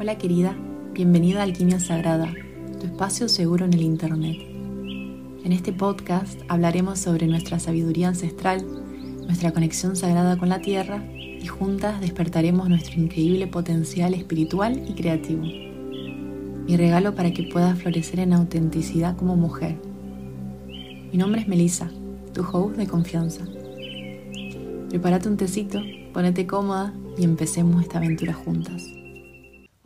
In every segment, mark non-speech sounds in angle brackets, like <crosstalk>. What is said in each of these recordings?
Hola querida, bienvenida a Alquimia Sagrada, tu espacio seguro en el Internet. En este podcast hablaremos sobre nuestra sabiduría ancestral, nuestra conexión sagrada con la Tierra y juntas despertaremos nuestro increíble potencial espiritual y creativo. Mi regalo para que puedas florecer en autenticidad como mujer. Mi nombre es Melissa, tu host de confianza. Prepárate un tecito, ponete cómoda y empecemos esta aventura juntas.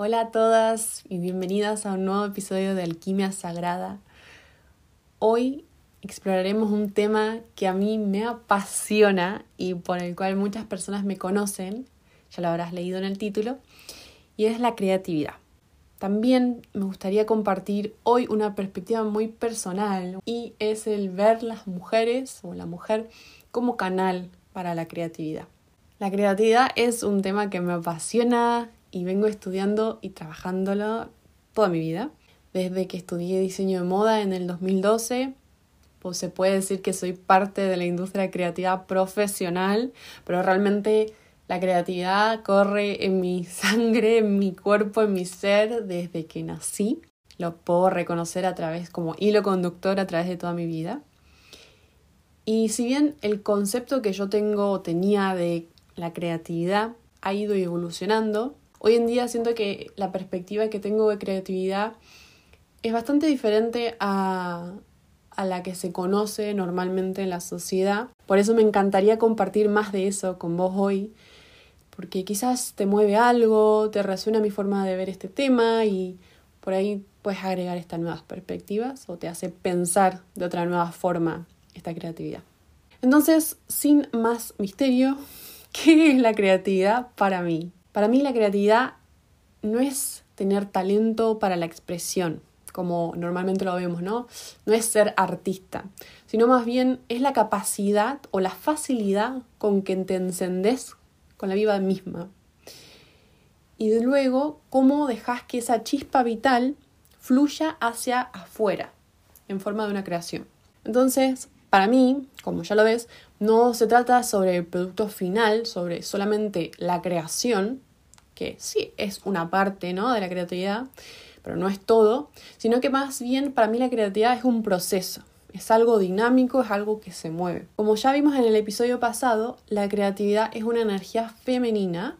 Hola a todas y bienvenidas a un nuevo episodio de Alquimia Sagrada. Hoy exploraremos un tema que a mí me apasiona y por el cual muchas personas me conocen, ya lo habrás leído en el título, y es la creatividad. También me gustaría compartir hoy una perspectiva muy personal y es el ver las mujeres o la mujer como canal para la creatividad. La creatividad es un tema que me apasiona y vengo estudiando y trabajándolo toda mi vida. Desde que estudié diseño de moda en el 2012, pues se puede decir que soy parte de la industria creativa profesional, pero realmente la creatividad corre en mi <laughs> sangre, en mi cuerpo, en mi ser desde que nací. Lo puedo reconocer a través como hilo conductor a través de toda mi vida. Y si bien el concepto que yo tengo o tenía de la creatividad ha ido evolucionando, hoy en día siento que la perspectiva que tengo de creatividad es bastante diferente a, a la que se conoce normalmente en la sociedad. Por eso me encantaría compartir más de eso con vos hoy porque quizás te mueve algo, te resuena mi forma de ver este tema y por ahí puedes agregar estas nuevas perspectivas o te hace pensar de otra nueva forma esta creatividad. Entonces, sin más misterio, <laughs> ¿qué es la creatividad para mí? Para mí la creatividad no es tener talento para la expresión, como normalmente lo vemos, ¿no? No es ser artista, sino más bien es la capacidad o la facilidad con que te encendes con la vida misma. Y de luego, cómo dejas que esa chispa vital fluya hacia afuera, en forma de una creación. Entonces, para mí, como ya lo ves, no se trata sobre el producto final, sobre solamente la creación, sí es una parte ¿no? de la creatividad, pero no es todo, sino que más bien para mí la creatividad es un proceso. Es algo dinámico, es algo que se mueve. Como ya vimos en el episodio pasado, la creatividad es una energía femenina,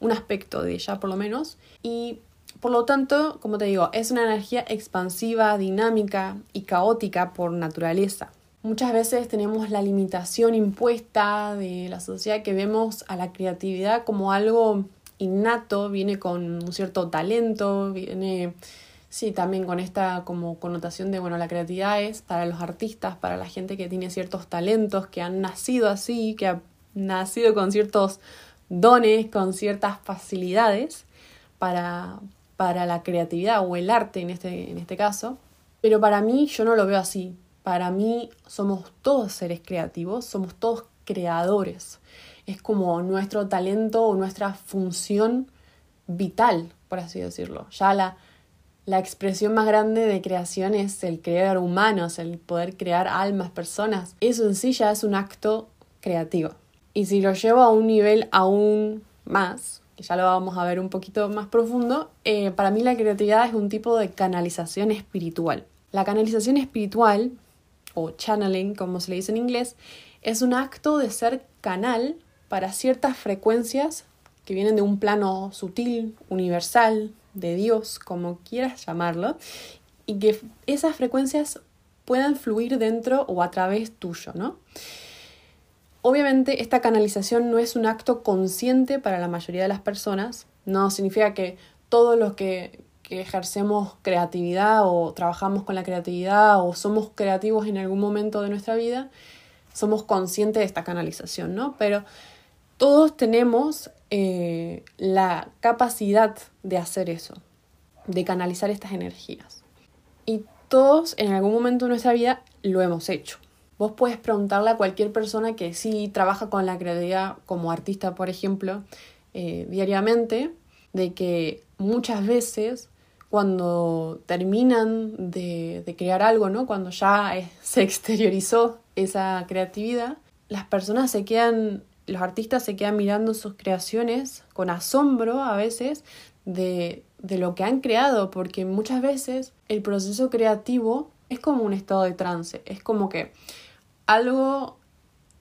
un aspecto de ella por lo menos, y por lo tanto, como te digo, es una energía expansiva, dinámica y caótica por naturaleza. Muchas veces tenemos la limitación impuesta de la sociedad que vemos a la creatividad como algo innato, viene con un cierto talento, viene Sí, también con esta como connotación de, bueno, la creatividad es para los artistas, para la gente que tiene ciertos talentos, que han nacido así, que ha nacido con ciertos dones, con ciertas facilidades para, para la creatividad o el arte en este, en este caso. Pero para mí yo no lo veo así. Para mí somos todos seres creativos, somos todos creadores. Es como nuestro talento o nuestra función vital, por así decirlo. Ya la, la expresión más grande de creación es el crear humanos, el poder crear almas, personas. Eso en sí ya es un acto creativo. Y si lo llevo a un nivel aún más, que ya lo vamos a ver un poquito más profundo, eh, para mí la creatividad es un tipo de canalización espiritual. La canalización espiritual, o channeling como se le dice en inglés, es un acto de ser canal para ciertas frecuencias que vienen de un plano sutil, universal, de Dios, como quieras llamarlo, y que esas frecuencias puedan fluir dentro o a través tuyo, ¿no? Obviamente esta canalización no es un acto consciente para la mayoría de las personas, no significa que todos los que, que ejercemos creatividad o trabajamos con la creatividad o somos creativos en algún momento de nuestra vida, somos conscientes de esta canalización, ¿no? Pero todos tenemos eh, la capacidad de hacer eso, de canalizar estas energías. Y todos en algún momento de nuestra vida lo hemos hecho. Vos puedes preguntarle a cualquier persona que sí trabaja con la creatividad como artista, por ejemplo, eh, diariamente, de que muchas veces cuando terminan de, crear algo, ¿no? cuando ya <laughs> se exteriorizó esa creatividad, las personas se quedan los artistas se quedan mirando sus creaciones con asombro a veces de, de lo que han creado, porque muchas veces el proceso creativo es como un estado de trance, es como que algo,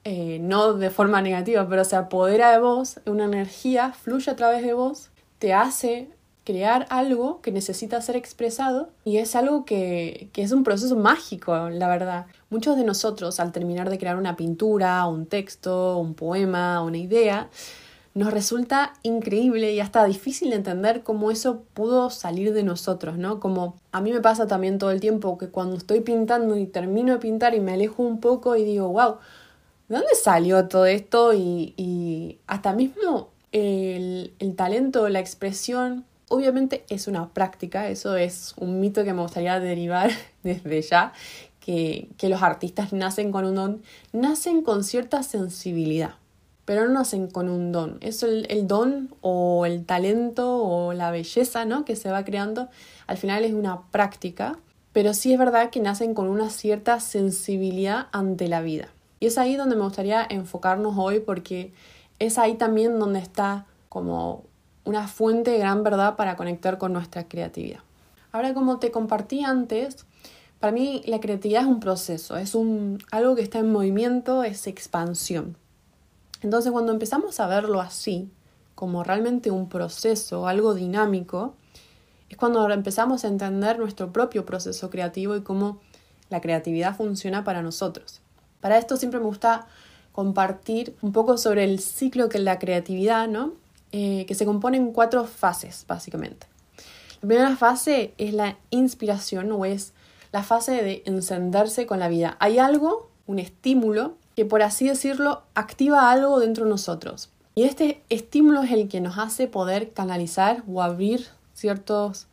eh, no de forma negativa, pero se apodera de vos, una energía fluye a través de vos, te hace crear algo que necesita ser expresado y es algo que, que, es un proceso mágico, la verdad. Muchos de nosotros al terminar de crear una pintura, un texto, un poema, una idea, nos resulta increíble y hasta difícil de entender cómo eso pudo salir de nosotros, ¿no? Como a mí me pasa también todo el tiempo que cuando estoy pintando y termino de pintar y me alejo un poco y digo, wow, ¿de dónde salió todo esto? Y, y hasta mismo el, el talento, la expresión, obviamente es una práctica, eso es un mito que me gustaría derivar <laughs> desde ya, que, que los artistas nacen con un don, nacen con cierta sensibilidad pero no nacen con un don. Eso el, el, don o el talento o la belleza ¿no? que se va creando al final es una práctica, pero sí es verdad que nacen con una cierta sensibilidad ante la vida. Y es ahí donde me gustaría enfocarnos hoy porque es ahí también donde está como una fuente de gran verdad para conectar con nuestra creatividad. Ahora, como te compartí antes, para mí la creatividad es un proceso, es un, algo que está en movimiento, es expansión. Entonces cuando empezamos a verlo así, como realmente un proceso, algo dinámico, es cuando empezamos a entender nuestro propio proceso creativo y cómo la creatividad funciona para nosotros. Para esto siempre me gusta compartir un poco sobre el ciclo que la creatividad, ¿no? Eh, que se compone en cuatro fases, básicamente. La primera fase es la inspiración o es la fase de encenderse con la vida. Hay algo, un estímulo, que por así decirlo activa algo dentro de nosotros. Y este estímulo es el que nos hace poder canalizar o abrir ciertos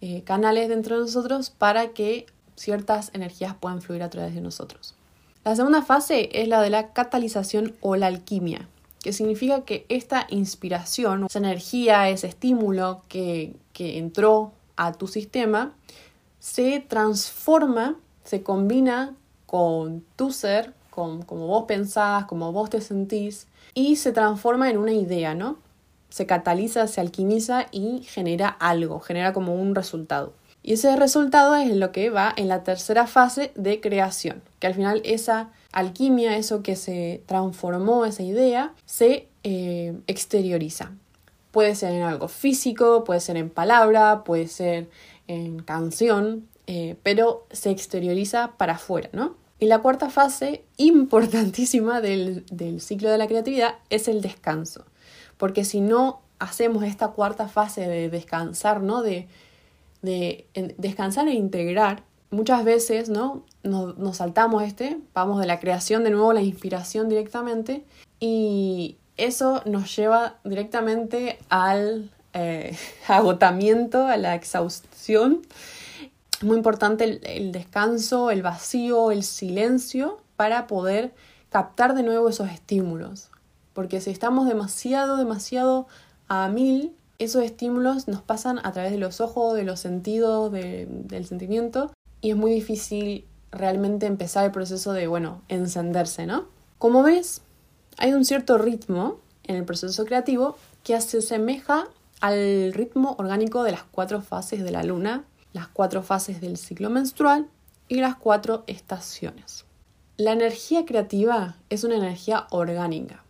eh, canales dentro de nosotros para que ciertas energías puedan fluir a través de nosotros. La segunda fase es la de la catalización o la alquimia, que significa que esta inspiración, esa energía, ese estímulo que, que entró a tu sistema, se transforma, se combina con tu ser, como vos pensás, como vos te sentís, y se transforma en una idea, ¿no? Se cataliza, se alquimiza y genera algo, genera como un resultado. Y ese resultado es lo que va en la tercera fase de creación, que al final esa alquimia, eso que se transformó, esa idea, se eh, exterioriza. Puede ser en algo físico, puede ser en palabra, puede ser en canción, eh, pero se exterioriza para afuera, ¿no? Y la cuarta fase, <laughs> importantísima del, ciclo de la creatividad, es el descanso. Porque si no hacemos esta cuarta fase de descansar, ¿no? De, descansar e integrar, muchas veces, ¿no? Nos, saltamos este, vamos de la creación de nuevo la inspiración directamente y eso nos lleva directamente al eh, <laughs> agotamiento, a la exhaustión es muy importante el, descanso, el vacío, el silencio para poder captar de nuevo esos estímulos. Porque si estamos demasiado, demasiado a mil, esos estímulos nos pasan a través de los ojos, de los sentidos, del sentimiento, y es muy difícil realmente empezar el proceso de, bueno, encenderse, ¿no? Como ves, hay un cierto ritmo en el proceso creativo que se asemeja al ritmo orgánico de las cuatro fases de la luna las cuatro fases del ciclo menstrual y las cuatro estaciones. La energía creativa es una energía orgánica,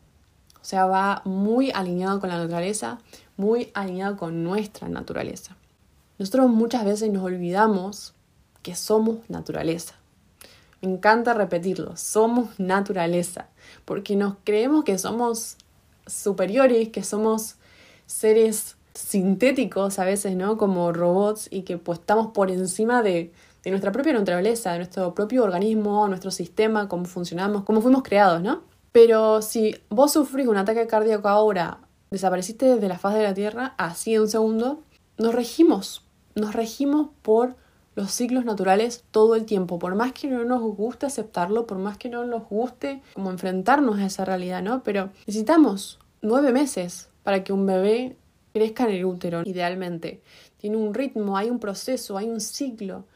o sea, va muy alineado con la naturaleza, muy alineado con nuestra naturaleza. Nosotros muchas veces nos olvidamos que somos naturaleza. Me encanta repetirlo, somos naturaleza, porque nos creemos que somos superiores, que somos seres sintéticos a veces, ¿no? Como robots y que pues estamos por encima de, de nuestra propia naturaleza, de nuestro propio organismo, nuestro sistema, cómo funcionamos, cómo fuimos creados, ¿no? Pero si vos sufrís un ataque cardíaco ahora, desapareciste desde la faz de la Tierra, así en un segundo, nos regimos, nos regimos por los ciclos naturales todo el tiempo, por más que no nos guste aceptarlo, por más que no nos guste como enfrentarnos a esa realidad, ¿no? Pero necesitamos nueve meses para que un bebé crezca en el útero, idealmente. Tiene un ritmo, hay un proceso, hay un ciclo.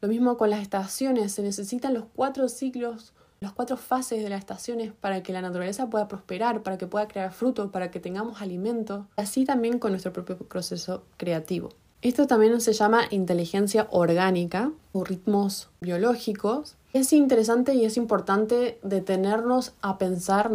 Lo mismo con las estaciones, se necesitan los cuatro ciclos las cuatro fases de las estaciones para que la naturaleza pueda prosperar, para que pueda crear frutos, para que tengamos alimento, así también con nuestro propio proceso creativo. Esto también se llama inteligencia orgánica o ritmos biológicos. Es interesante y es importante detenernos a pensar.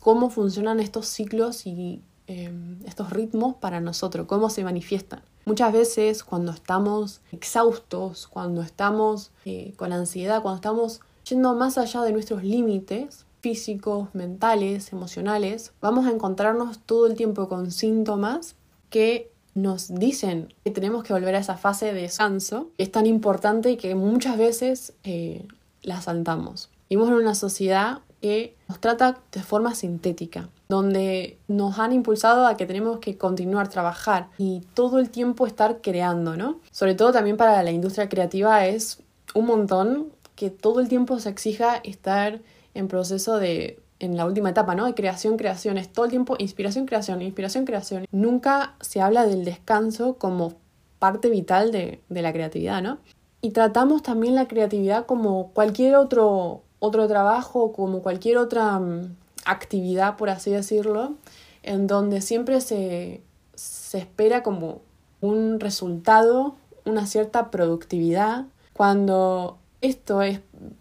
Cómo funcionan estos ciclos y em, estos ritmos para nosotros, cómo se manifiestan. Muchas veces cuando estamos exhaustos, cuando estamos eh, con ansiedad, cuando estamos yendo más allá de nuestros límites físicos, mentales, emocionales, vamos a encontrarnos todo el tiempo con síntomas que nos dicen que tenemos que volver a esa fase de descanso. Es tan importante que muchas veces eh, la saltamos. Vivimos en una sociedad que nos trata de forma sintética, donde nos han impulsado a que tenemos que continuar trabajar y todo el tiempo estar creando, ¿no? Sobre todo también para la industria creativa es un montón que todo el tiempo se exija estar en proceso de en la última etapa, ¿no? De creación, creación, es todo el tiempo inspiración, creación, inspiración, creación. Nunca se habla del descanso como parte vital de, de la creatividad, ¿no? Y tratamos también la creatividad como cualquier otro, otro trabajo, como cualquier otra mm, actividad, por así decirlo, en donde siempre se, se espera como un resultado, una cierta productividad, cuando esto es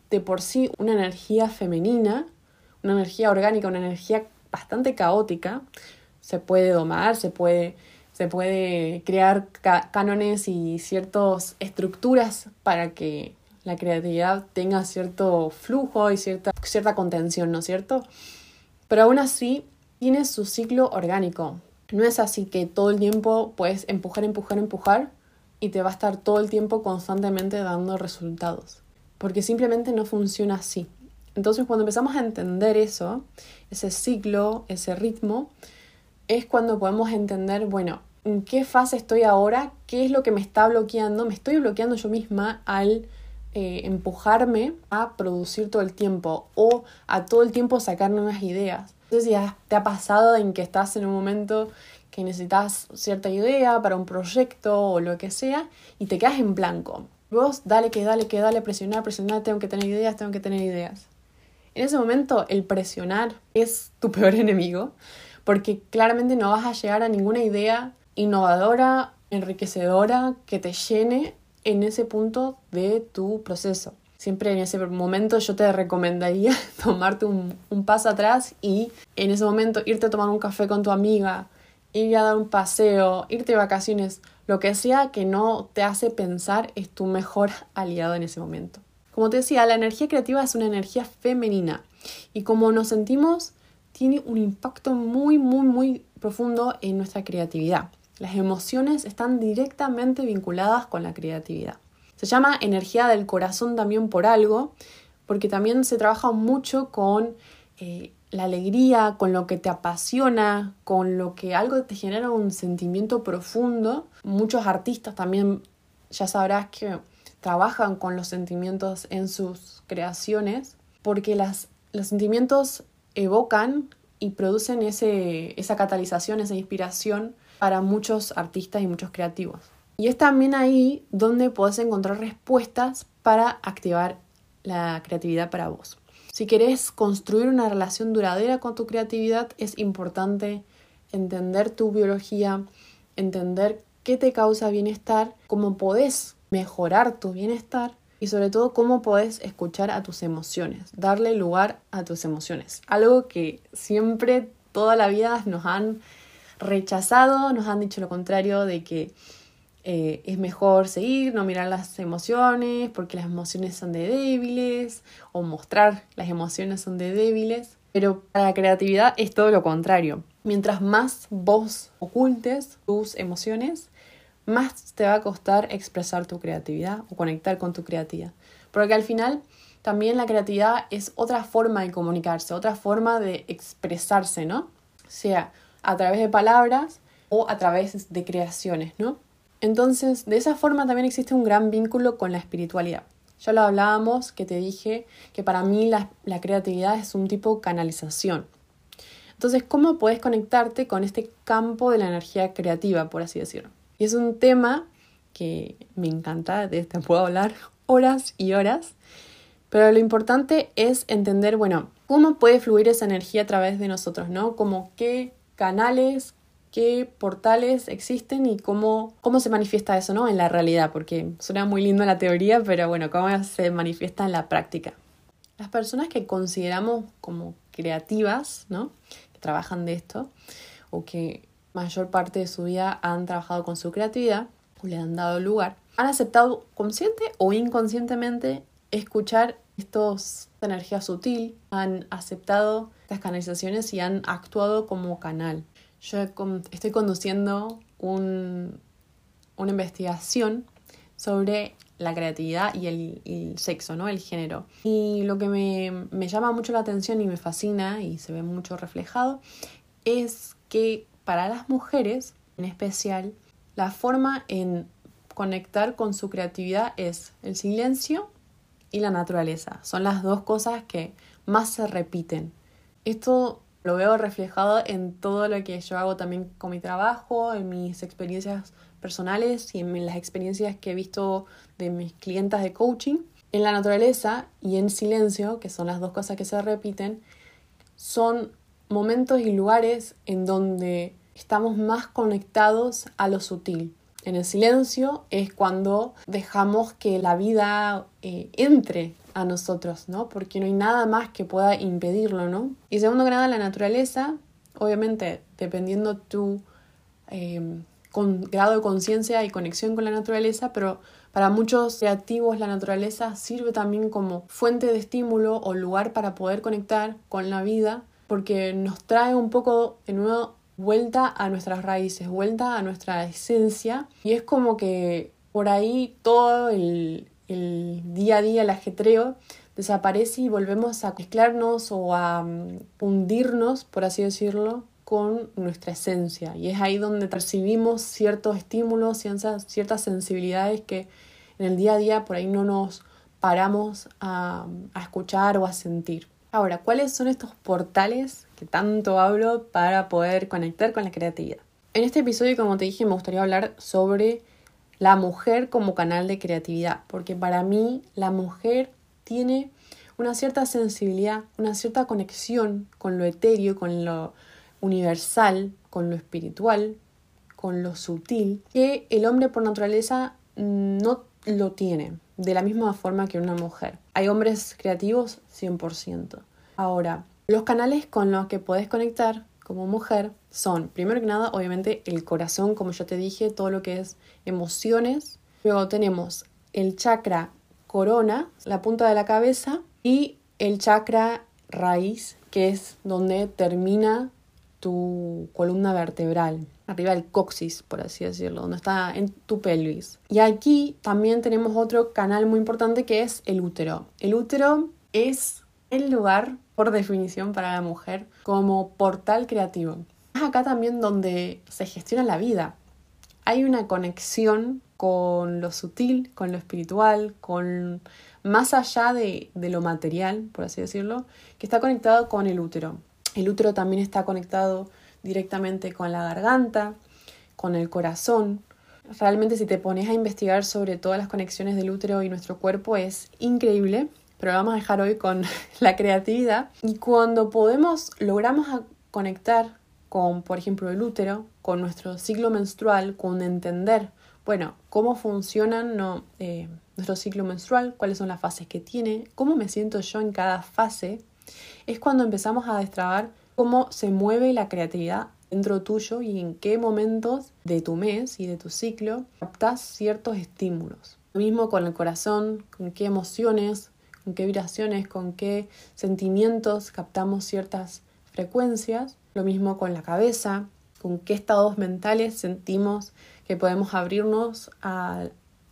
de por sí una energía femenina, una energía orgánica, una energía bastante caótica. Se puede domar, se puede, se puede crear cánones y ciertas estructuras para que la creatividad tenga cierto flujo y cierta, cierta contención, ¿no es cierto? Pero aún así tiene su ciclo orgánico. No es así que todo el tiempo puedes empujar, empujar, empujar y te va a estar todo el tiempo constantemente dando resultados porque simplemente no funciona así. Entonces cuando empezamos a entender eso, ese ciclo, ese ritmo, es cuando podemos entender, bueno, ¿en qué fase estoy ahora? ¿Qué es lo que me está bloqueando? Me estoy bloqueando yo misma al eh, empujarme a producir todo el tiempo o a todo el tiempo sacar nuevas ideas. Entonces ya te ha pasado en que estás en un momento que necesitas cierta idea para un proyecto o lo que sea y te quedas en blanco. Vos dale que dale que dale, presionar, presionar, tengo que tener ideas, tengo que tener ideas. En ese momento el presionar es tu peor <laughs> enemigo porque claramente no vas a llegar a ninguna idea innovadora, enriquecedora, que te llene en ese punto de tu proceso. Siempre en ese momento yo te recomendaría <laughs> tomarte un, paso atrás y en ese momento irte a tomar un café con tu amiga, ir a dar un paseo, irte de vacaciones, lo que sea que no te hace pensar es tu mejor <laughs> aliado en ese momento. Como te decía, la energía creativa es una energía femenina y como nos sentimos tiene un impacto muy, muy, muy profundo en nuestra creatividad. Las emociones están directamente vinculadas con la creatividad. Se llama energía del corazón también por algo, porque también se trabaja mucho con eh, la alegría, con lo que te apasiona, con lo que algo te genera un sentimiento profundo. Muchos artistas también, ya sabrás que trabajan con los sentimientos en sus creaciones, porque las, los sentimientos evocan y producen ese, esa catalización, esa inspiración para muchos artistas y muchos creativos. Y es también ahí donde puedes encontrar respuestas para activar la creatividad para vos. Si querés construir una relación duradera con tu creatividad, es importante entender tu biología, entender qué te causa bienestar, cómo podés mejorar tu bienestar y sobre todo cómo podés escuchar a tus emociones, darle lugar a tus emociones. Algo que siempre toda la vida nos han rechazado, nos han dicho lo contrario de que eh, es mejor seguir, no mirar las emociones, porque las emociones son de débiles, o mostrar las emociones son de débiles. Pero para la creatividad es todo lo contrario. Mientras más vos ocultes tus emociones, más te va a costar expresar tu creatividad o conectar con tu creatividad. Porque al final también la creatividad es otra forma de comunicarse, otra forma de expresarse, ¿no? Sea a través de palabras o a través de creaciones, ¿no? Entonces, de esa forma también existe un gran vínculo con la espiritualidad. Ya lo hablábamos, que te dije que para mí la, creatividad es un tipo de canalización. Entonces, ¿cómo puedes conectarte con este campo de la energía creativa, por así decirlo? Y es un tema que me encanta, de este puedo hablar horas y horas, Pero lo importante es entender, bueno, cómo puede fluir esa energía a través de nosotros, ¿no? Como qué canales, qué portales existen y cómo, cómo se manifiesta eso, ¿no? En la realidad, porque suena muy lindo la teoría, pero bueno, cómo se manifiesta en la práctica. Las personas que consideramos como creativas, ¿no? Que trabajan de esto o que mayor parte de su vida han trabajado con su creatividad o le han dado lugar, han aceptado consciente o inconscientemente escuchar estos, esta energía sutil, han aceptado estas canalizaciones y han actuado como canal. Yo estoy conduciendo un, una investigación sobre la creatividad y el, sexo, ¿no? El género. Y lo que me, me llama mucho la atención y me fascina y se ve mucho reflejado es que para las mujeres, en especial, la forma en conectar con su creatividad es el silencio y la naturaleza. Son las dos cosas que más se repiten. Esto lo veo reflejado en todo lo que yo hago también con mi trabajo, en mis experiencias personales y en las experiencias que he visto de mis clientas de coaching. En la naturaleza y en silencio, que son las dos cosas que se repiten, son momentos y lugares en donde estamos más conectados a lo sutil. En el silencio es cuando dejamos que la vida eh, entre a nosotros, ¿no? Porque no hay nada más que pueda impedirlo, ¿no? Y segundo que nada, la naturaleza, obviamente, dependiendo tu em, grado de conciencia y conexión con la naturaleza, pero para muchos creativos la naturaleza sirve también como fuente de estímulo o lugar para poder conectar con la vida, porque nos trae un poco de nuevo vuelta a nuestras raíces, vuelta a nuestra esencia y es como que por ahí todo el, día a día, el ajetreo, desaparece y volvemos a mezclarnos o a mm, hundirnos, por así decirlo, con nuestra esencia. Y es ahí donde percibimos ciertos estímulos, ciertas, ciertas sensibilidades que en el día a día por ahí no nos paramos a escuchar o a sentir. Ahora, ¿cuáles son estos portales que tanto hablo para poder conectar con la creatividad? En este episodio, como te dije, me gustaría hablar sobre la mujer como canal de creatividad, porque para mí la mujer tiene una cierta sensibilidad, una cierta conexión con lo etéreo, con lo universal, con lo espiritual, con lo sutil, que el hombre por naturaleza no lo tiene de la misma forma que una mujer. Hay hombres creativos 100%. Ahora, los canales con los que puedes conectar como mujer son, primero que nada, obviamente el corazón, como ya te dije, todo lo que es emociones. Luego tenemos el chakra corona, la punta de la cabeza, y el chakra raíz, que es donde termina tu columna vertebral arriba del coxis, por así decirlo, donde está en tu pelvis. Y aquí también tenemos otro canal muy importante que es el útero. El útero es el lugar, por definición, para la mujer como portal creativo. Es acá también donde se gestiona la vida. Hay una conexión con lo sutil, con lo espiritual, con más allá de, de lo material, por así decirlo, que está conectado con el útero. El útero también está conectado directamente con la garganta, con el corazón. Realmente si te pones a investigar sobre todas las conexiones del útero y nuestro cuerpo es increíble, pero vamos a dejar hoy con <laughs> la creatividad. Y cuando podemos, logramos conectar con, por ejemplo, el útero, con nuestro ciclo menstrual, con entender, bueno, cómo funciona no, eh, nuestro ciclo menstrual, cuáles son las fases que tiene, cómo me siento yo en cada fase, es cuando empezamos a destrabar cómo se mueve la creatividad dentro tuyo y en qué momentos de tu mes y de tu ciclo captas ciertos estímulos. Lo mismo con el corazón, con qué emociones, con qué vibraciones, con qué sentimientos captamos ciertas frecuencias. Lo mismo con la cabeza, con qué estados mentales sentimos que podemos abrirnos a,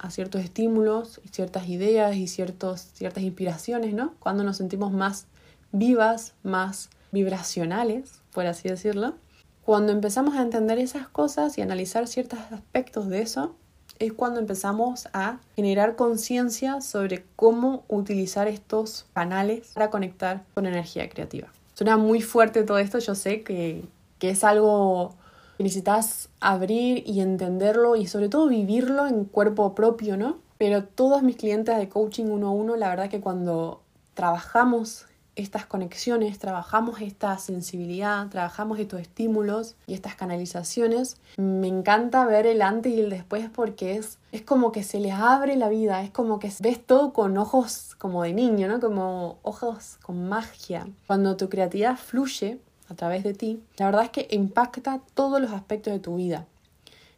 ciertos estímulos, ciertas ideas y ciertos, ciertas inspiraciones, ¿no? Cuando nos sentimos más vivas, más vibracionales, por así decirlo. Cuando empezamos a entender esas cosas y analizar ciertos aspectos de eso, es cuando empezamos a generar conciencia sobre cómo utilizar estos canales para conectar con energía creativa. Suena muy fuerte todo esto, yo sé que, que es algo que necesitas abrir y entenderlo y sobre todo vivirlo en cuerpo propio, ¿no? Pero todos mis clientes de coaching uno a uno, la verdad que cuando trabajamos estas conexiones, trabajamos esta sensibilidad, trabajamos estos estímulos y estas canalizaciones. Me encanta ver el antes y el después porque es, es como que se les abre la vida, es como que ves todo con ojos como de niño, ¿no? Como ojos con magia. Cuando tu creatividad fluye a través de ti, la verdad es que impacta todos los aspectos de tu vida.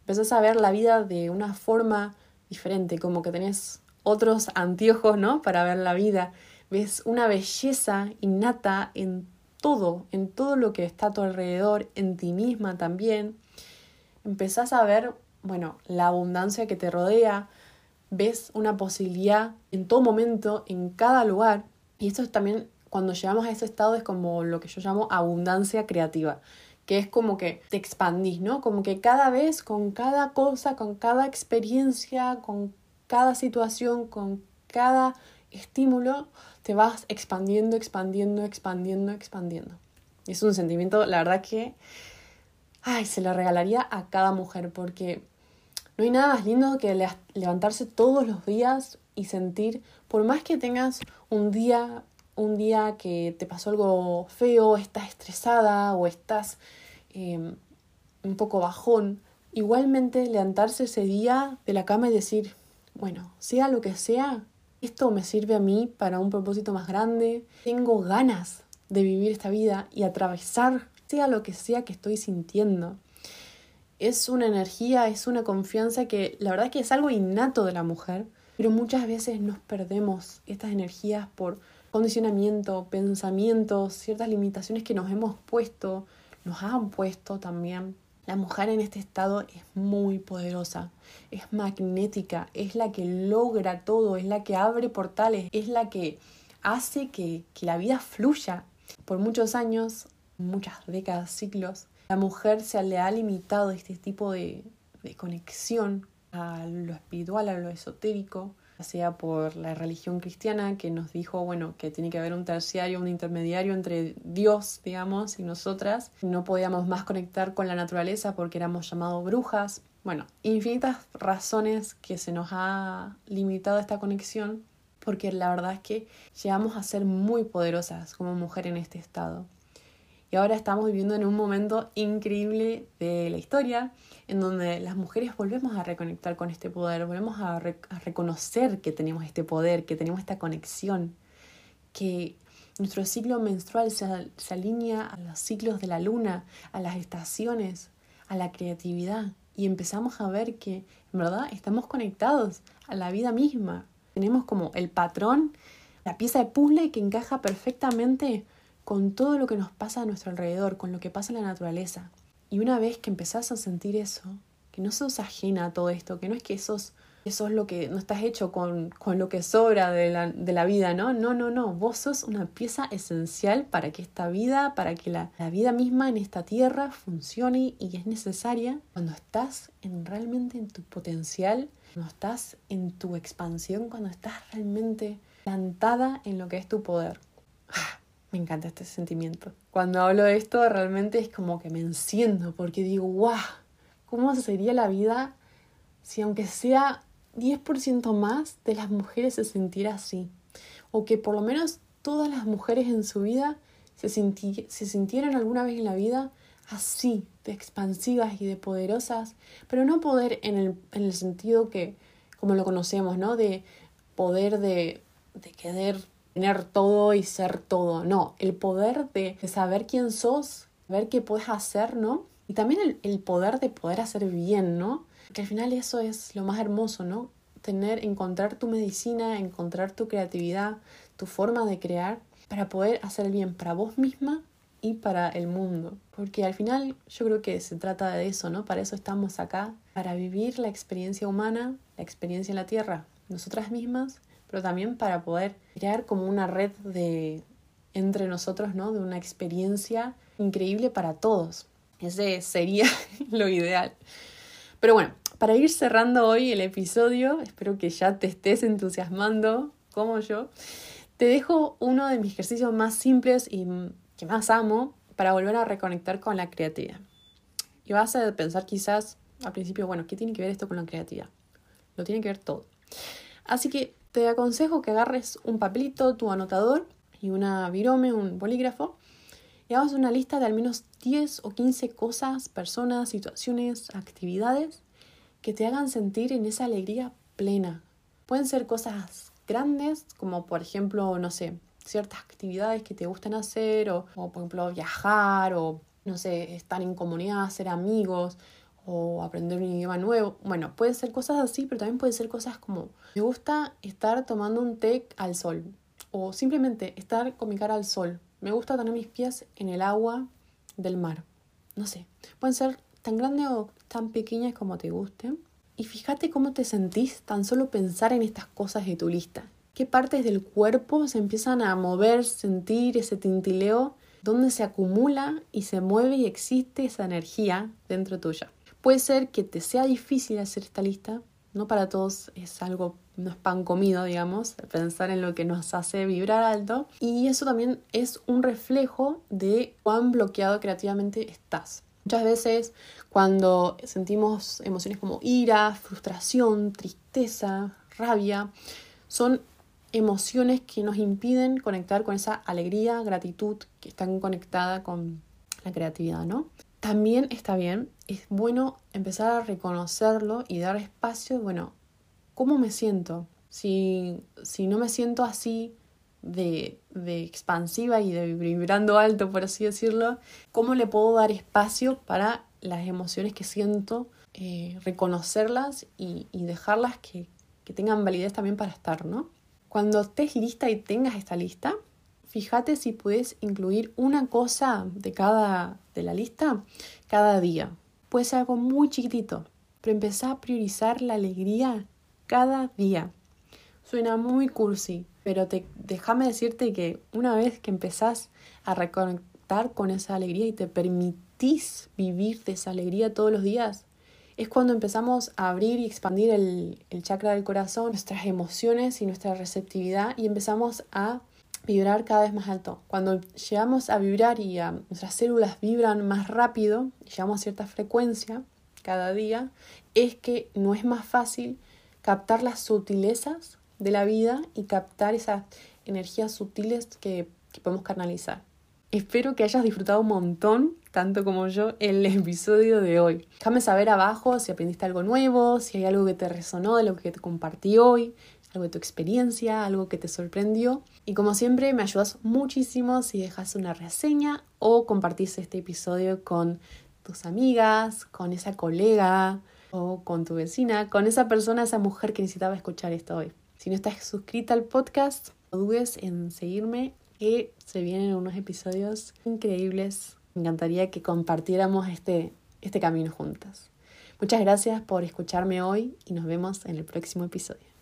Empezás a ver la vida de una forma diferente, como que tenés otros anteojos, ¿no? Para ver la vida ves una belleza innata en todo, en todo lo que está a tu alrededor, en ti misma también. Empezás a ver, bueno, la abundancia que te rodea, ves una posibilidad en todo momento, en cada lugar. Y esto es también, cuando llegamos a ese estado, es como lo que yo llamo abundancia creativa, que es como que te expandís, ¿no? Como que cada vez, con cada cosa, con cada experiencia, con cada situación, con cada estímulo, te vas expandiendo, expandiendo, expandiendo, expandiendo. Y es un sentimiento, la verdad que, ay, se lo regalaría a cada mujer, porque no hay nada más lindo que levantarse todos los días y sentir, por más que tengas un día, un día que te pasó algo feo, estás estresada o estás em, un poco bajón, igualmente levantarse ese día de la cama y decir, bueno, sea lo que sea, esto me sirve a mí para un propósito más grande, tengo ganas de vivir esta vida y atravesar sea lo que sea que estoy sintiendo. Es una energía, es una confianza que la verdad es que es algo innato de la mujer, pero muchas veces nos perdemos estas energías por condicionamiento, pensamientos, ciertas limitaciones que nos hemos puesto, nos han puesto también. La mujer en este estado es muy poderosa, es magnética, es la que logra todo, es la que abre portales, es la que hace que, la vida fluya. Por muchos años, muchas décadas, ciclos, la mujer se le ha limitado este tipo de, de conexión a lo espiritual, a lo esotérico, sea por la religión cristiana que nos dijo, bueno, que tiene que haber un terciario, un intermediario entre Dios, digamos, y nosotras. No podíamos más conectar con la naturaleza porque éramos llamados brujas. Bueno, infinitas razones que se nos ha limitado esta conexión porque la verdad es que llegamos a ser muy poderosas como mujer en este estado. Ahora estamos viviendo en un momento increíble de la historia, en donde las mujeres volvemos a reconectar con este poder, volvemos a, reconocer que tenemos este poder, que tenemos esta conexión, que nuestro ciclo menstrual se, se alinea a los ciclos de la luna, a las estaciones, a la creatividad. Y empezamos a ver que en verdad estamos conectados a la vida misma. Tenemos como el patrón, la pieza de puzzle que encaja perfectamente con todo lo que nos pasa a nuestro alrededor, con lo que pasa en la naturaleza. Y una vez que empezás a sentir eso, que no sos ajena a todo esto, que no es que sos, eso es lo que no estás hecho con, con lo que sobra de la, de la, vida, ¿no? No, no, no. Vos sos una pieza esencial para que esta vida, para que la, la vida misma en esta tierra funcione y es necesaria cuando estás en, realmente en tu potencial, cuando estás en tu expansión, cuando estás realmente plantada en lo que es tu poder. Me encanta este sentimiento. Cuando hablo de esto realmente es como que me enciendo porque digo, ¡guau! ¿Cómo sería la vida si aunque sea 10% más de las mujeres se sintiera así? O que por lo menos todas las mujeres en su vida se, se sintieran alguna vez en la vida así, de expansivas y de poderosas, pero no poder en el, en el sentido que, como lo conocemos, ¿no? De poder de, de querer tener todo y ser todo. No, el poder de, saber quién sos, ver qué puedes hacer, ¿no? Y también el, el, poder de poder hacer bien, ¿no? Que al final eso es lo más hermoso, ¿no? Tener, encontrar tu medicina, encontrar tu creatividad, tu forma de crear para poder hacer bien para vos misma y para el mundo. Porque al final yo creo que se trata de eso, ¿no? Para eso estamos acá, para vivir la experiencia humana, la experiencia en la Tierra, nosotras mismas pero también para poder crear como una red de entre nosotros, ¿no? De una experiencia increíble para todos. Ese sería <laughs> lo ideal. Pero bueno, para ir cerrando hoy el episodio, espero que ya te estés entusiasmando como yo, te dejo uno de mis ejercicios más simples y que más amo para volver a reconectar con la creatividad. Y vas a pensar quizás al principio, bueno, ¿qué tiene que ver esto con la creatividad? Lo tiene que ver todo. Así que te aconsejo que agarres un papelito, tu anotador y una virome, un bolígrafo, y hagas una lista de al menos 10 o 15 cosas, personas, situaciones, actividades que te hagan sentir en esa alegría plena. Pueden ser cosas grandes, como por ejemplo, no sé, ciertas actividades que te gustan hacer, o, o por ejemplo viajar, o no sé, estar en comunidad, ser amigos, o aprender un idioma nuevo. Bueno, puede ser cosas así, pero también puede ser cosas como me gusta estar tomando un té al sol o simplemente estar con mi cara al sol. Me gusta tener mis pies en el agua del mar. No sé, pueden ser tan grandes o tan pequeñas como te gusten. Y fíjate cómo te sentís tan solo pensar en estas cosas de tu lista. ¿Qué partes del cuerpo se empiezan a mover, sentir ese tintileo? ¿Dónde se acumula y se mueve y existe esa energía dentro tuya? Puede ser que te sea difícil hacer esta lista, no para todos es algo, no es pan comido, digamos, pensar en lo que nos hace vibrar alto. Y eso también es un reflejo de cuán bloqueado creativamente estás. Muchas veces cuando sentimos emociones como ira, frustración, tristeza, rabia, son emociones que nos impiden conectar con esa alegría, gratitud que están conectada con la creatividad, ¿no? También está bien, es bueno empezar a reconocerlo y dar espacio, bueno, ¿cómo me siento? Si, si no me siento así de, de, expansiva y de vibrando alto, por así decirlo, ¿cómo le puedo dar espacio para las emociones que siento, eh, reconocerlas y, y dejarlas que, que tengan validez también para estar, ¿no? Cuando estés lista y tengas esta lista, fíjate si puedes incluir una cosa de cada de la lista cada día. Puede ser algo muy chiquitito, pero empezar a priorizar la alegría cada día. Suena muy cursi, pero te, déjame decirte que una vez que empezás a reconectar con esa alegría y te permitís vivir de esa alegría todos los días, es cuando empezamos a abrir y expandir el, el chakra del corazón, nuestras emociones y nuestra receptividad y empezamos a vibrar cada vez más alto. Cuando llegamos a vibrar y nuestras células vibran más rápido, llegamos a cierta frecuencia cada día, es que no es más fácil captar las sutilezas de la vida y captar esas energías sutiles que, que podemos canalizar. Espero que hayas disfrutado un montón, tanto como yo, el <laughs> episodio de hoy. Déjame saber abajo si aprendiste algo nuevo, si hay algo que te resonó de lo que te compartí hoy, algo de tu experiencia, algo que te sorprendió. Y como siempre, me ayudas muchísimo si dejas una reseña o compartís este episodio con tus amigas, con esa colega o con tu vecina, con esa persona, esa mujer que necesitaba escuchar esto hoy. Si no estás suscrita al podcast, no dudes en seguirme, que se vienen unos episodios increíbles. Me encantaría que compartiéramos este, este camino juntas. Muchas gracias por escucharme hoy y nos vemos en el próximo episodio.